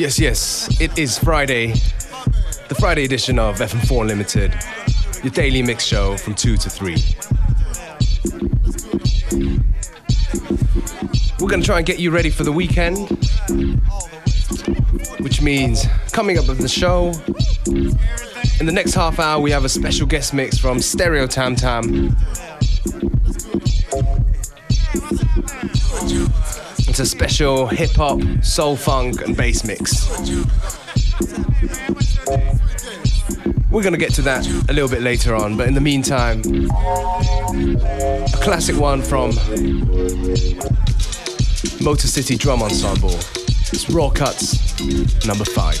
Yes, yes, it is Friday, the Friday edition of FM4 Unlimited, your daily mix show from 2 to 3. We're gonna try and get you ready for the weekend, which means coming up with the show. In the next half hour, we have a special guest mix from Stereo Tam Tam. A special hip hop, soul funk, and bass mix. We're gonna get to that a little bit later on, but in the meantime, a classic one from Motor City Drum Ensemble. It's Raw Cuts, number five.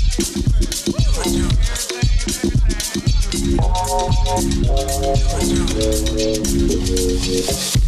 Thank you.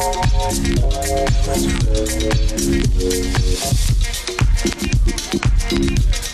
Thank you.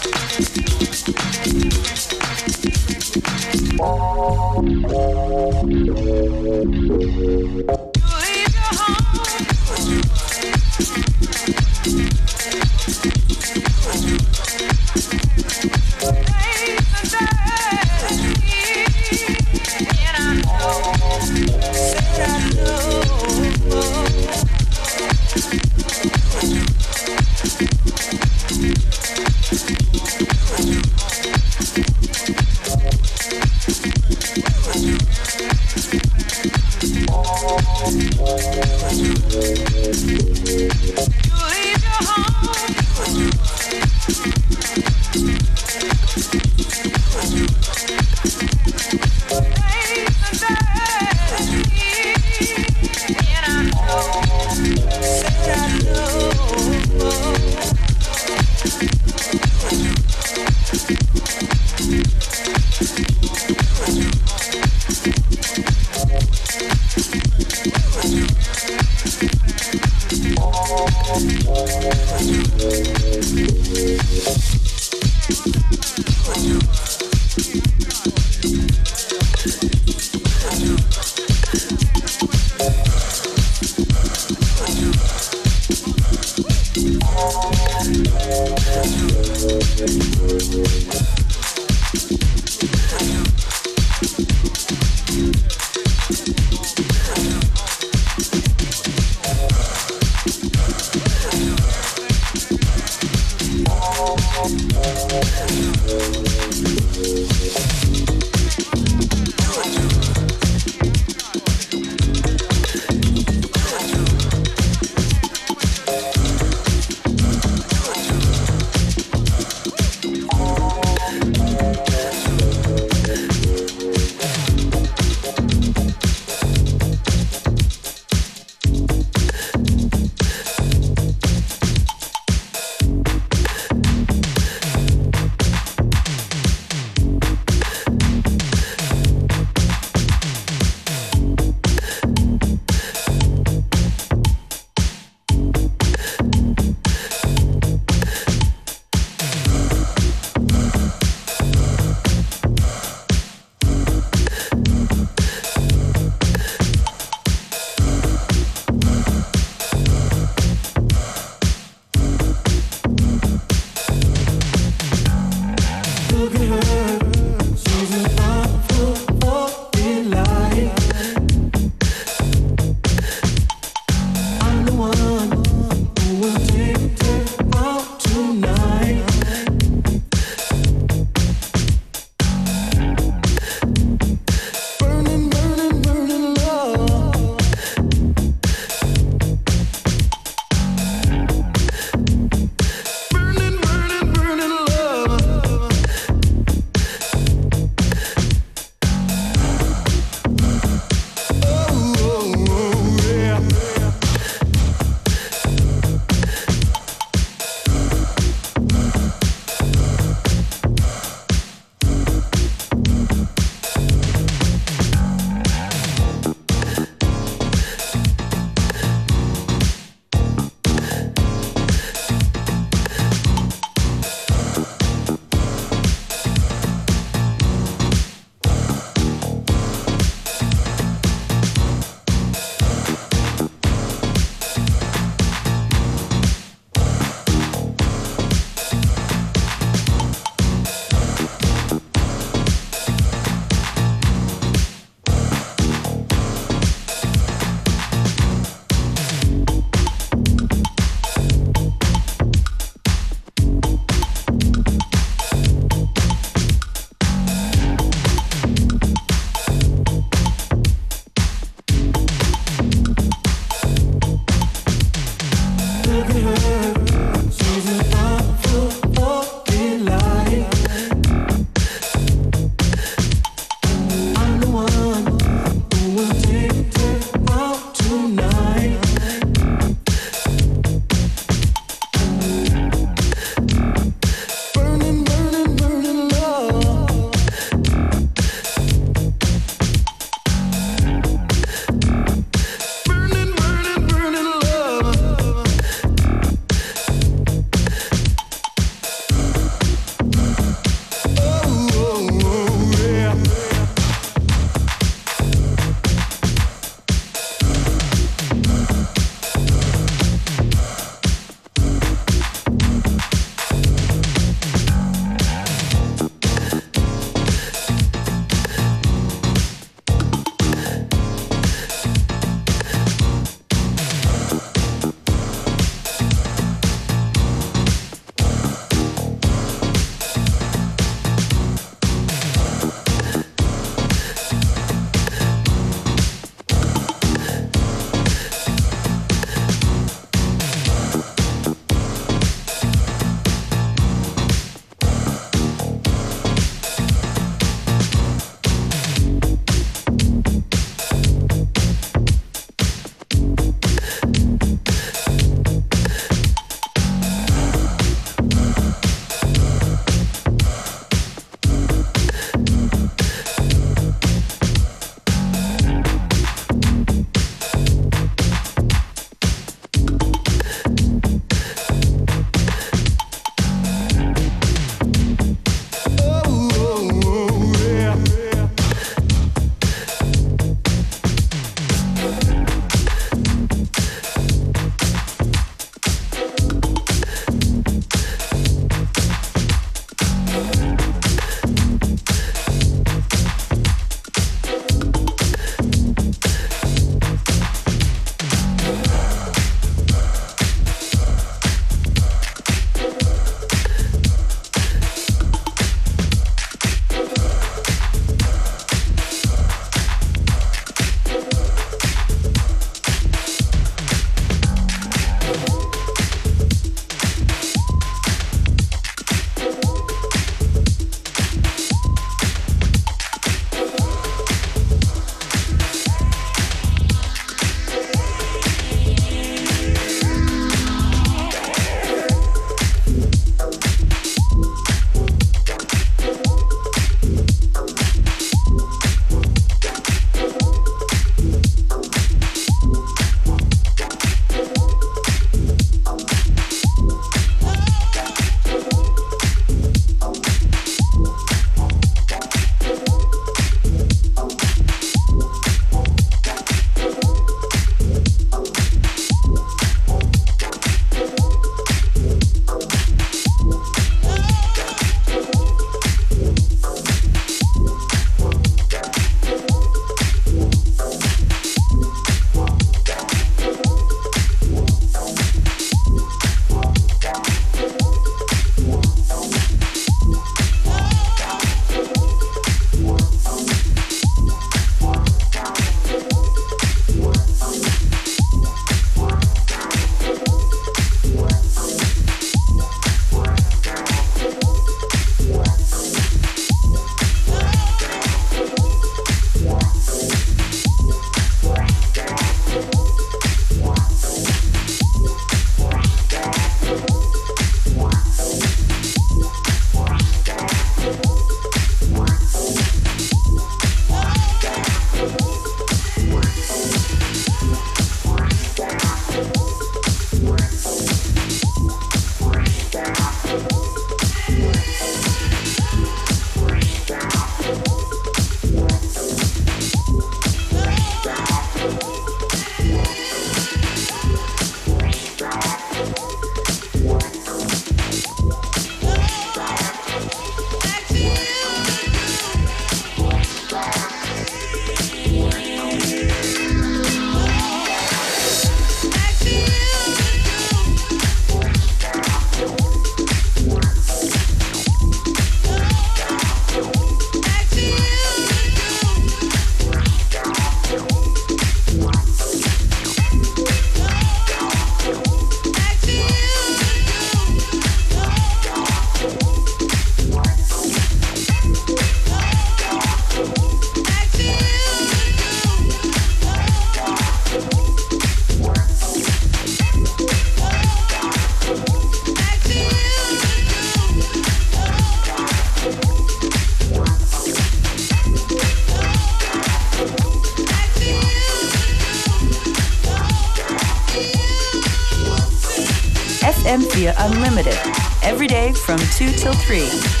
2 till 3.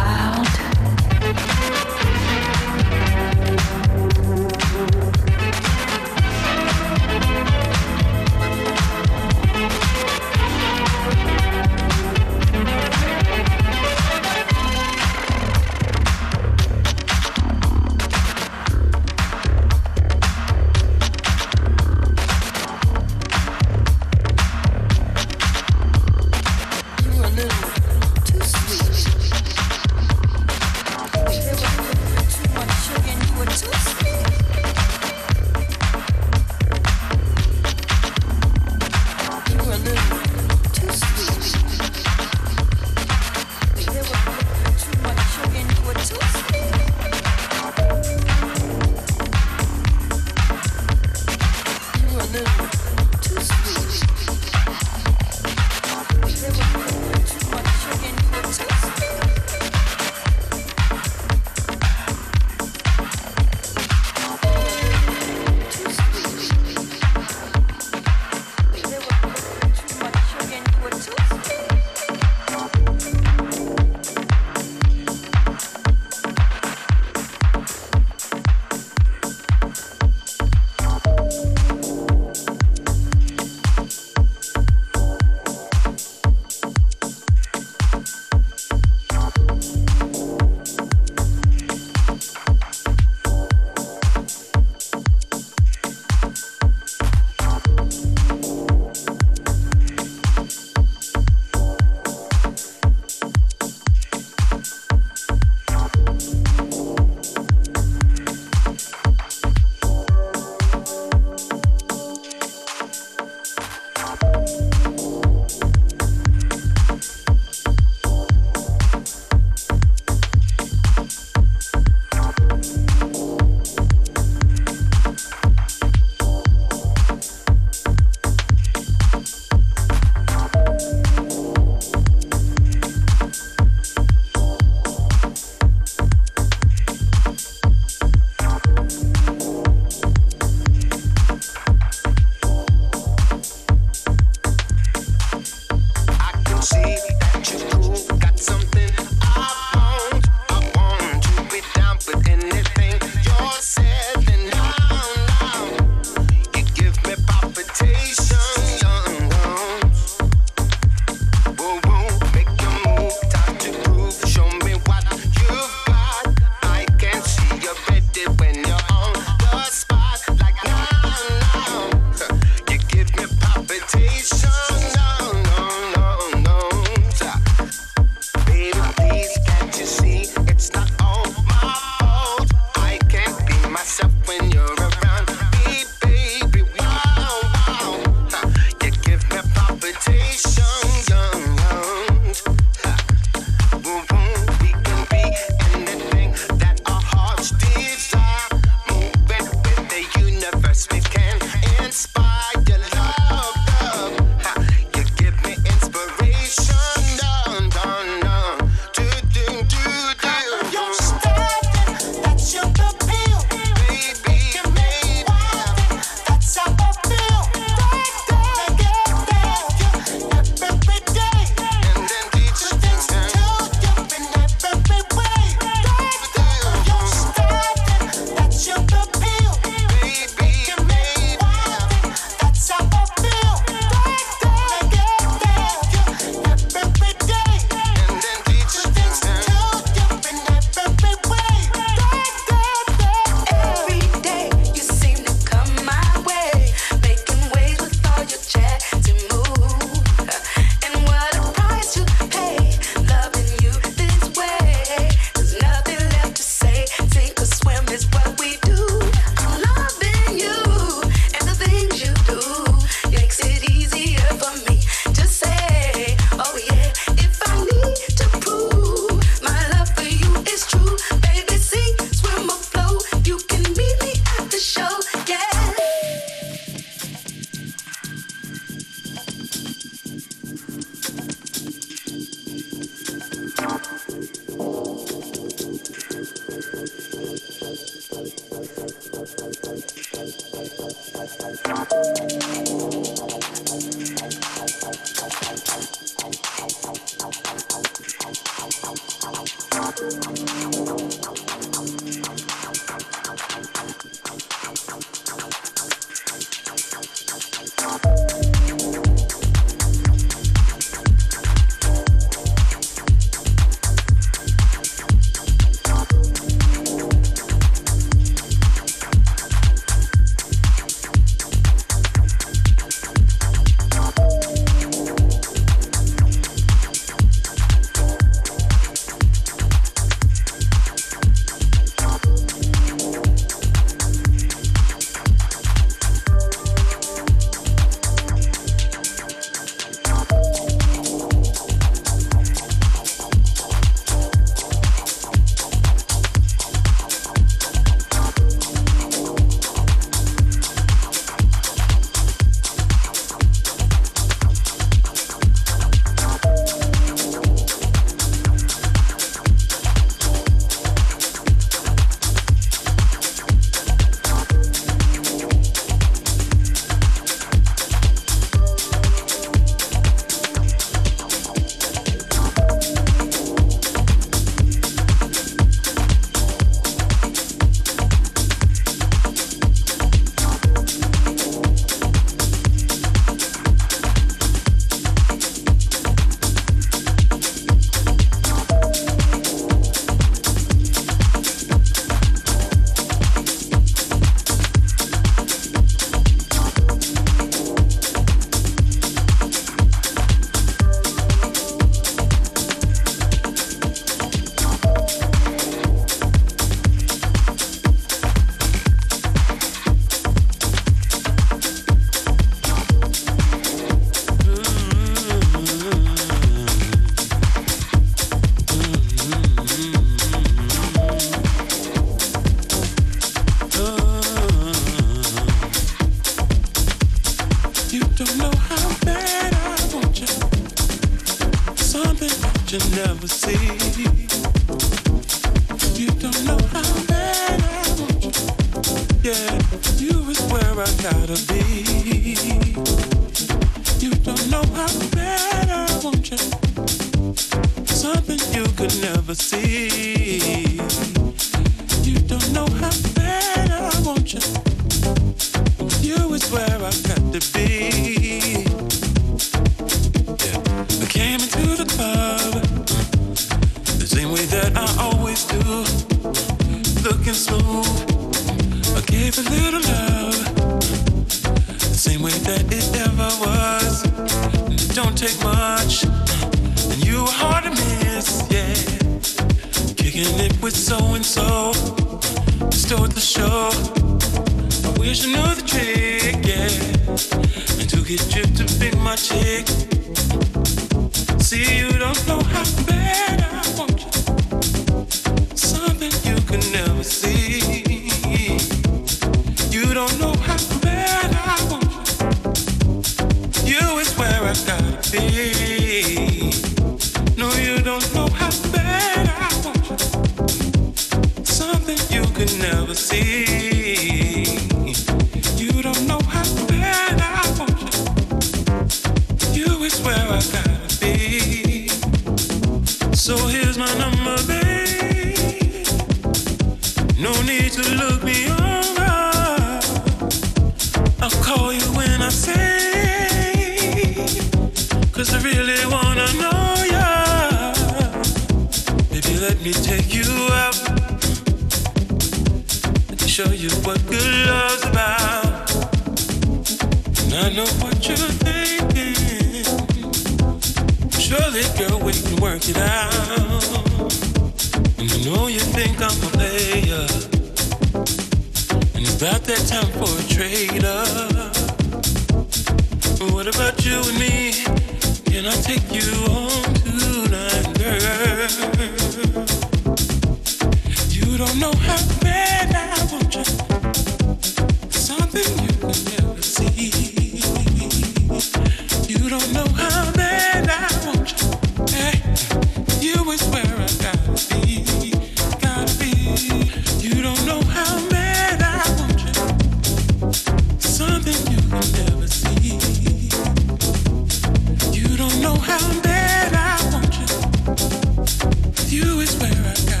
Where I gotta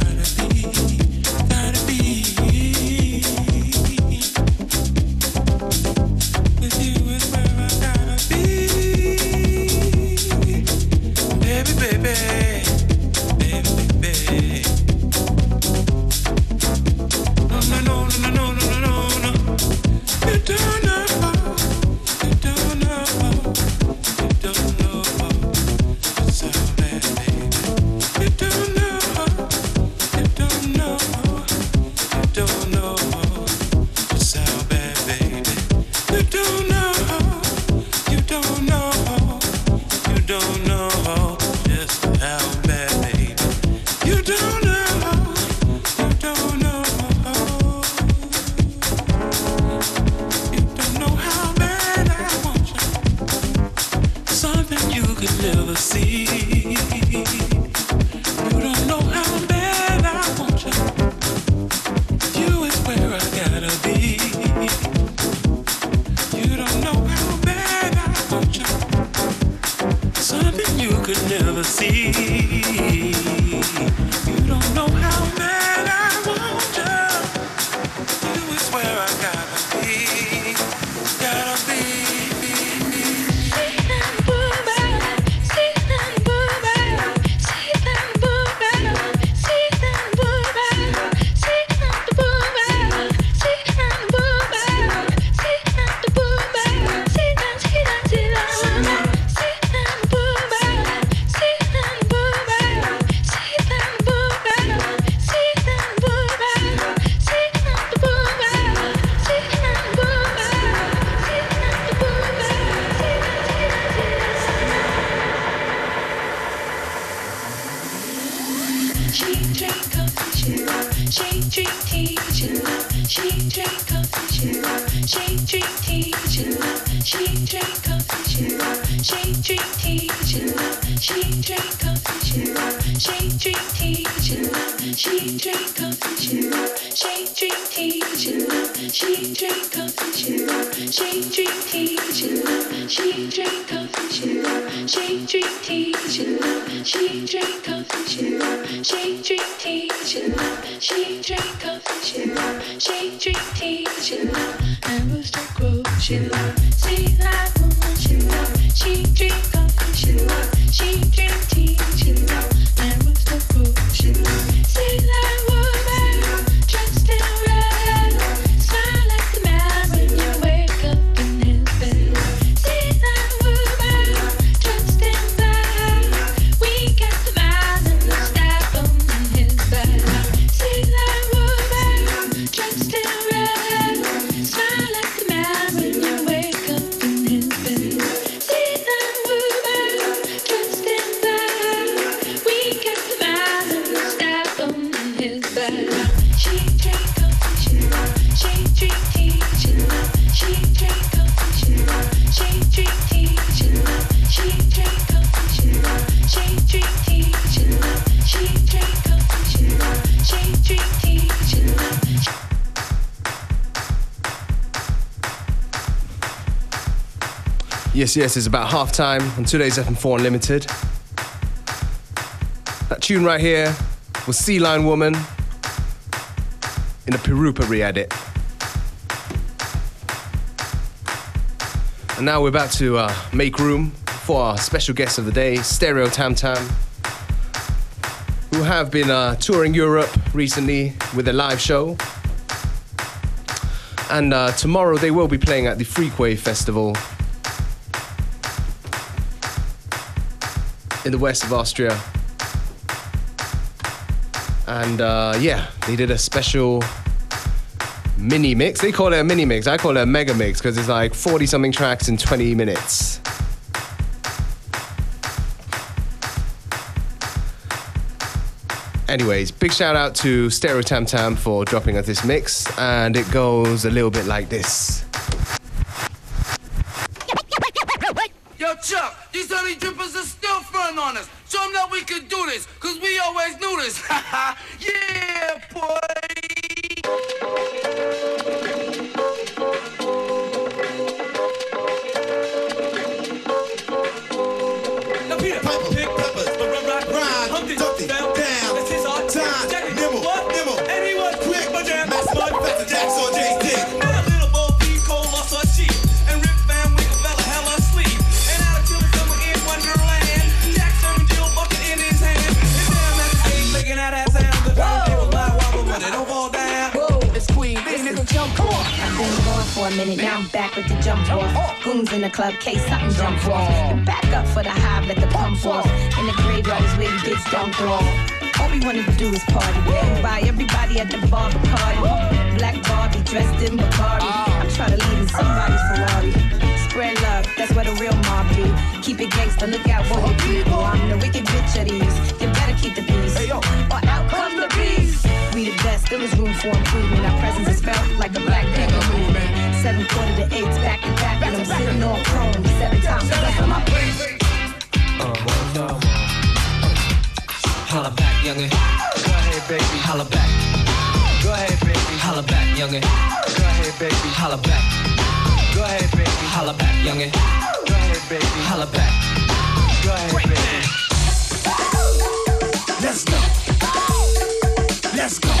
drink coffee, she love. She drink tea, love. She drink coffee, love. She drink tea, love. She drink coffee, she love. She drink tea, she love. Yes, yes, it's about half time on today's FM4 Unlimited. That tune right here was Sea Lion Woman in a Perupa re-edit. And now we're about to uh, make room for our special guest of the day, Stereo Tam Tam, who have been uh, touring Europe recently with a live show. And uh, tomorrow they will be playing at the Freakway Festival in the west of Austria. And uh, yeah, they did a special mini mix. They call it a mini mix. I call it a mega mix because it's like 40 something tracks in 20 minutes. Anyways, big shout out to Stereo Tam Tam for dropping us this mix, and it goes a little bit like this. On us. Show them that we can do this, cause we always knew this. yeah, boy. Minute, now I'm back with the jump off. Goons in the club, case something jump off. Back up for the hive, let the pump off. In the graveyard is where you get dumped off. All we wanted to do is party. Buy everybody at the bar party. Black Barbie dressed in Bacardi. I'm trying to leave in somebody's Ferrari. Spread love, that's what a real mob do. Keep it gangsta, look out for your people. I'm the wicked bitch of these. You better keep the peace. Or out come the beast. We the best, there is room for improvement. Our presence is felt like a black panther movement. Seven quarter to eights, back to back, and I'm sitting on chrome. Seven times less on my plate. Uh, holla back, youngin. Go ahead, baby. Holla back. Go ahead, baby. Holla back, youngin. Go ahead, baby. Holla back. Go ahead, baby. Holla back, youngin. Go ahead, baby. Holla back. Go ahead, baby. Let's go. Let's go.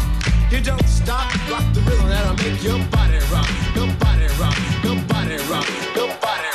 You don't stop, rock the rhythm that'll make your body rock, your body rock, your body rock, your body rock.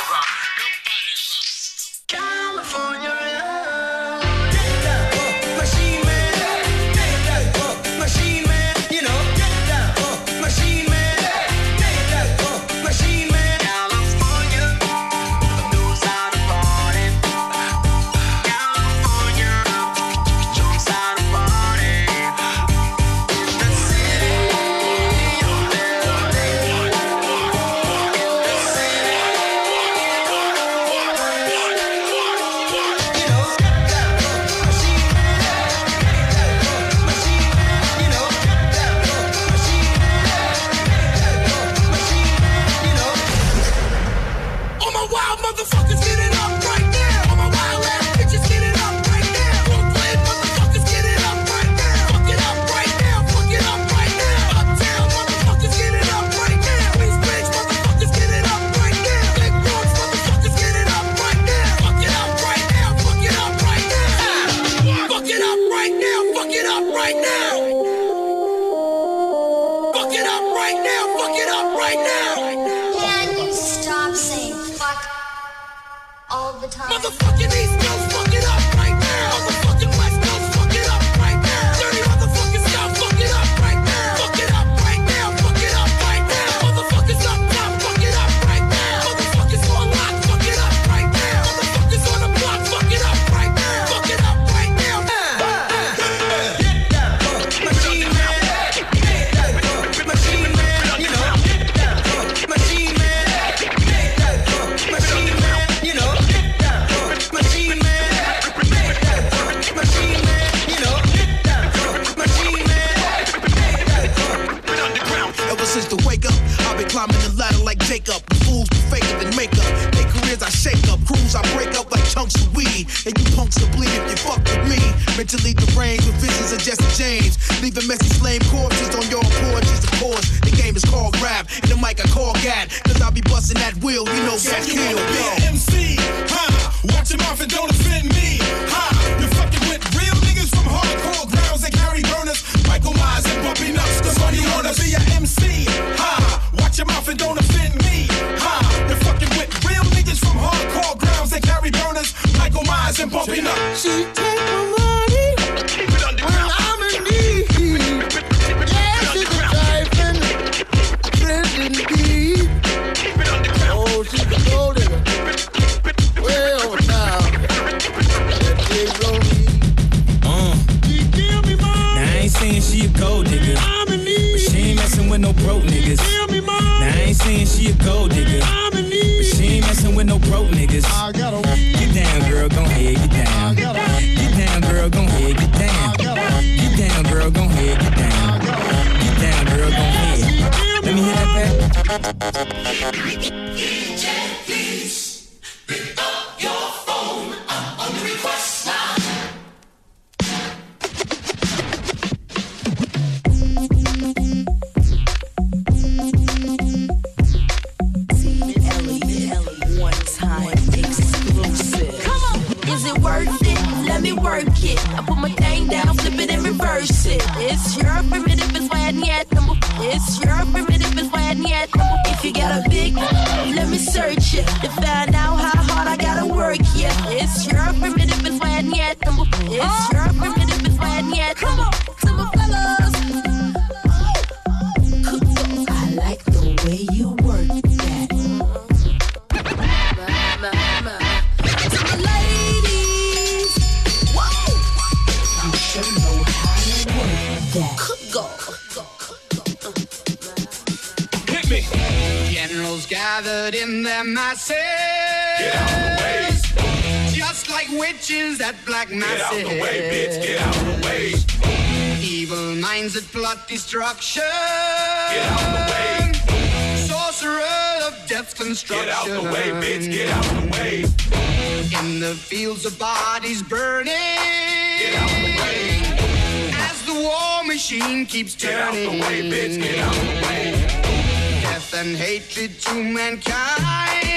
of destruction. Get out the way. Sorcerer of death. construction. Get out the way, bitch. Get out the way. In the fields of bodies burning. Get out the way. As the war machine keeps turning. Get out the way, bitch. Get out the way. Death and hatred to mankind.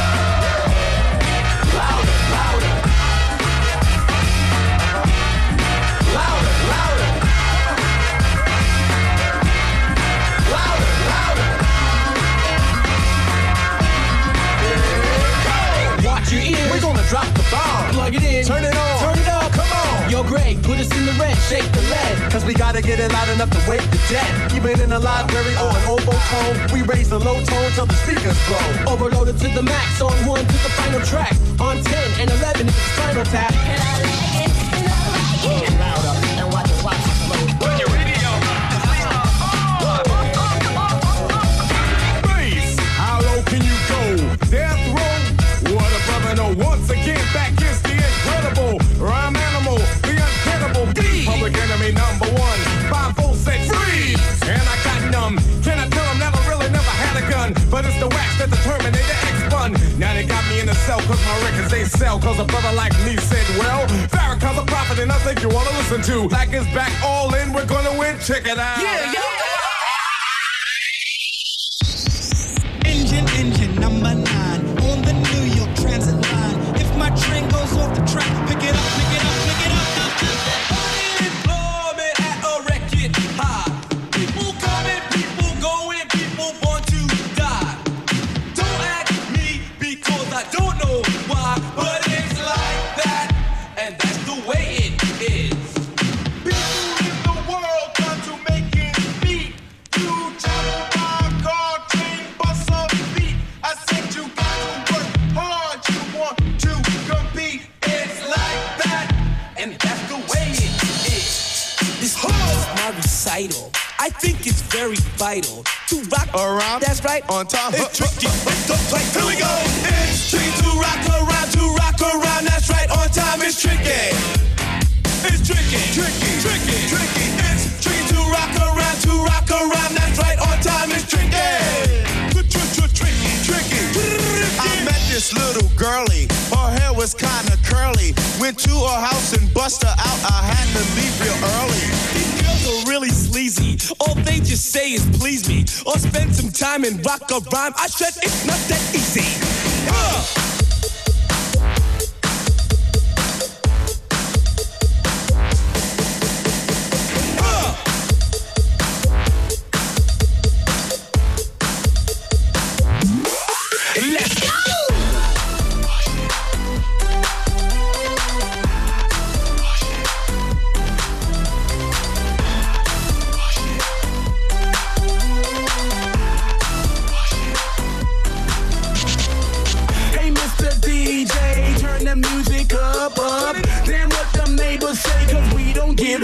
Put us in the red, shake the lead. Cause we gotta get it loud enough to wake the dead. Even in a library or an oboe tone, we raise the low tone till the speakers blow. Overloaded to the max, on one to the final track. On 10 and 11 is the final tap. And I like it. that the Terminator X button. Now they got me in a cell cause my records they sell. Cause a brother like me said, well, Farrakhan's a prophet and I think you wanna listen to. Black is back all in, we're gonna win, check it out. Yeah, yeah. rhyme. I said it's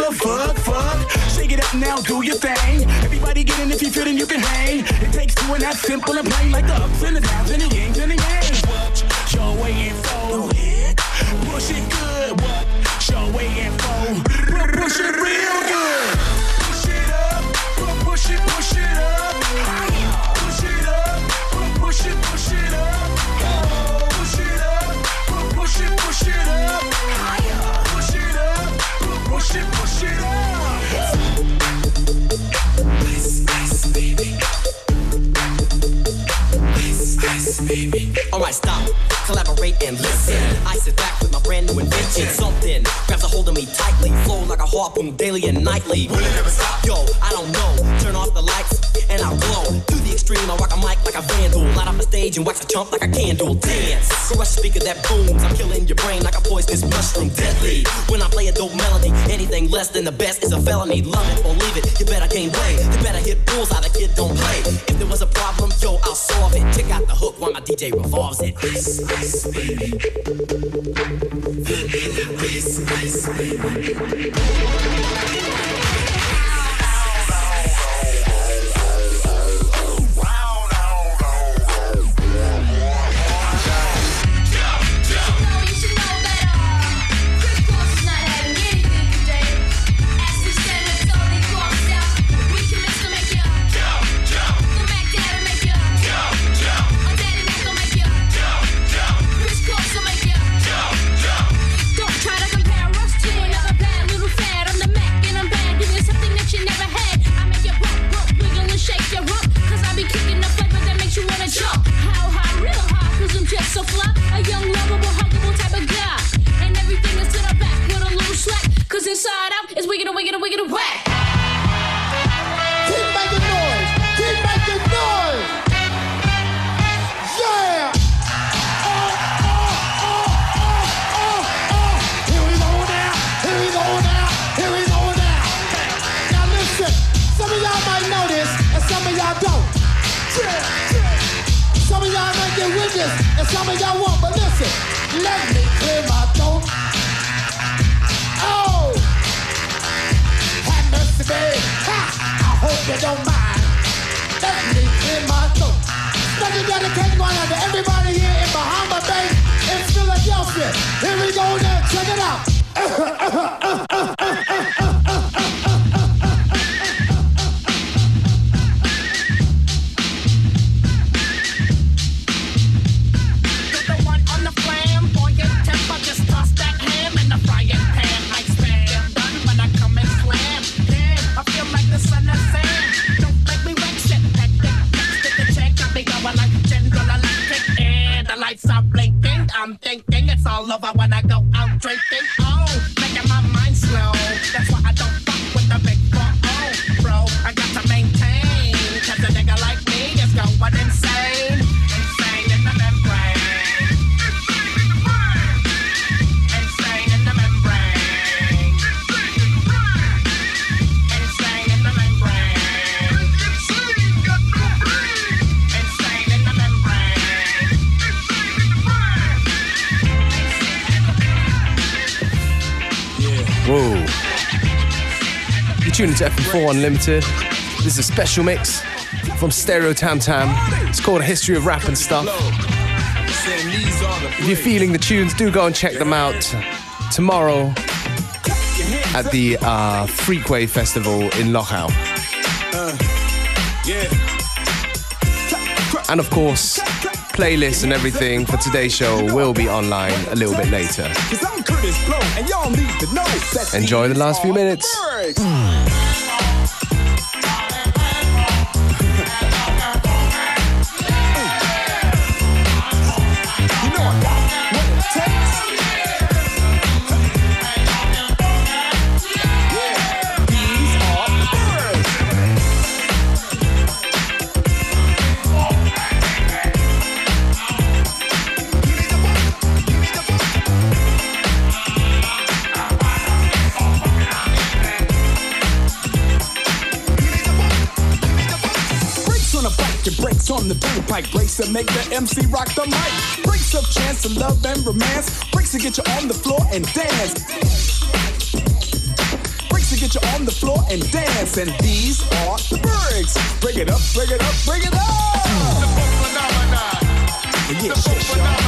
the fuck, fuck? Shake it up now, do your thing. Everybody get in if you fit and you can hang. It takes two and that's simple and plain, like the ups and the downs and the yings and the yangs. What you're waiting for? Push it good. What you're waiting for? Alright, stop, collaborate and listen. I sit back with my brand new invention. Something grabs a hold of me tightly, flow like a harpoon daily and nightly. Will it ever stop? Yo, I don't know. A vandal. Light up a stage and wax a chump like a candle. Dance, crush a speaker that booms. I'm killing your brain like a poisonous mushroom. Deadly. When I play a dope melody, anything less than the best is a felony. Love it or leave it. You better gain weight. You better hit bulls out. The kid don't play. If there was a problem, yo, I'll solve it. Check out the hook while my DJ revolves it. Ice, ice, baby. Ice, ice, baby. To FM4 Unlimited. This is a special mix from Stereo Tam Tam. It's called A History of Rap and Stuff. If you're feeling the tunes, do go and check them out tomorrow at the uh, Freakway Festival in Lochau. And of course, playlists and everything for today's show will be online a little bit later. Cause I'm Kurtis Blow, and y'all need to know that Enjoy the last few minutes. Make the MC rock the mic. Breaks of chance of love and romance. Breaks to get you on the floor and dance. Breaks to get you on the floor and dance. And these are the breaks. Break it up, break it up, break it up. The phenomenon. Yeah, shit, shit.